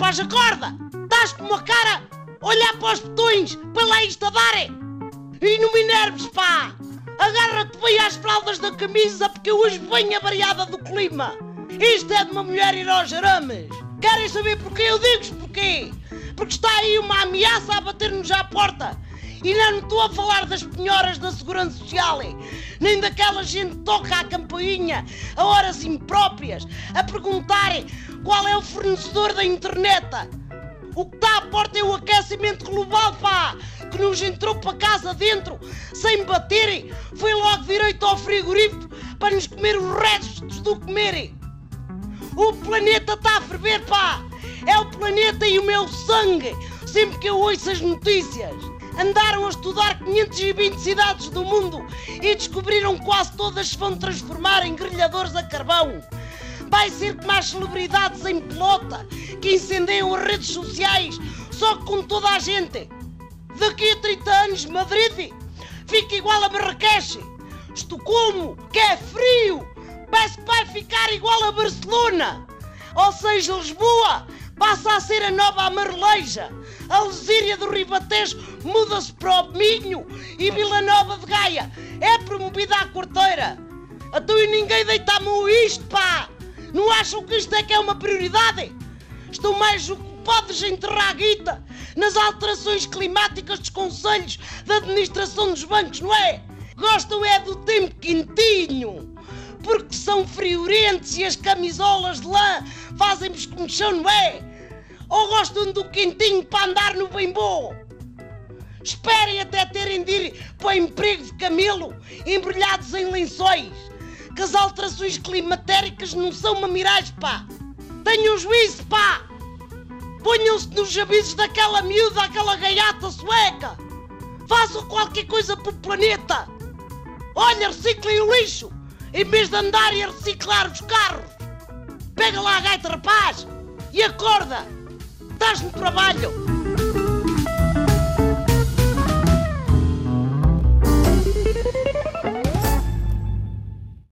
Acorda! Estás com uma cara olhar para os botões para lá isto a darem! E não me enerves, pá! Agarra-te bem às fraldas da camisa porque hoje venho avariada do clima! Isto é de uma mulher ir aos arames! Querem saber porquê? Eu digo-vos porquê! Porque está aí uma ameaça a bater-nos à porta! E não estou a falar das penhoras da Segurança Social, nem daquela gente que toca à campainha a horas impróprias, a perguntarem qual é o fornecedor da internet. O que está à porta é o aquecimento global, pá! Que nos entrou para casa dentro, sem baterem, foi logo direito ao frigorífico para nos comer os restos do comerem. O planeta está a ferver, pá! É o planeta e o meu sangue, sempre que eu ouço as notícias. Andaram a estudar 520 cidades do mundo e descobriram que quase todas se vão transformar em grelhadores a carvão. Vai ser como as celebridades em pelota que incendeiam as redes sociais só com toda a gente. Daqui a 30 anos, Madrid fica igual a Marrakech. Estocolmo, que é frio, parece que vai ficar igual a Barcelona. Ou seja, Lisboa passa a ser a nova Amareleja. A Lesíria do Ribatejo muda-se para o Minho e Vila Nova de Gaia é promovida à quarteira. Então e ninguém deita a mão a isto, pá! Não acham que isto é que é uma prioridade? Estão mais em enterrar a guita nas alterações climáticas dos conselhos da administração dos bancos, não é? Gostam é do tempo quentinho, porque são friorentes e as camisolas de lã fazem-vos comichão, não é? Ou gostam do quentinho para andar no bem bom? Esperem até terem de ir para emprego de camelo embrulhados em lençóis. Que as alterações climatéricas não são uma miragem, pá. Tenham juízo, pá. Ponham-se nos avisos daquela miúda, aquela gaiata sueca. Façam qualquer coisa para o planeta. Olha, reciclem o lixo, em vez de andarem a reciclar os carros. Pega lá a gaita, rapaz, e acorda. Estás no trabalho.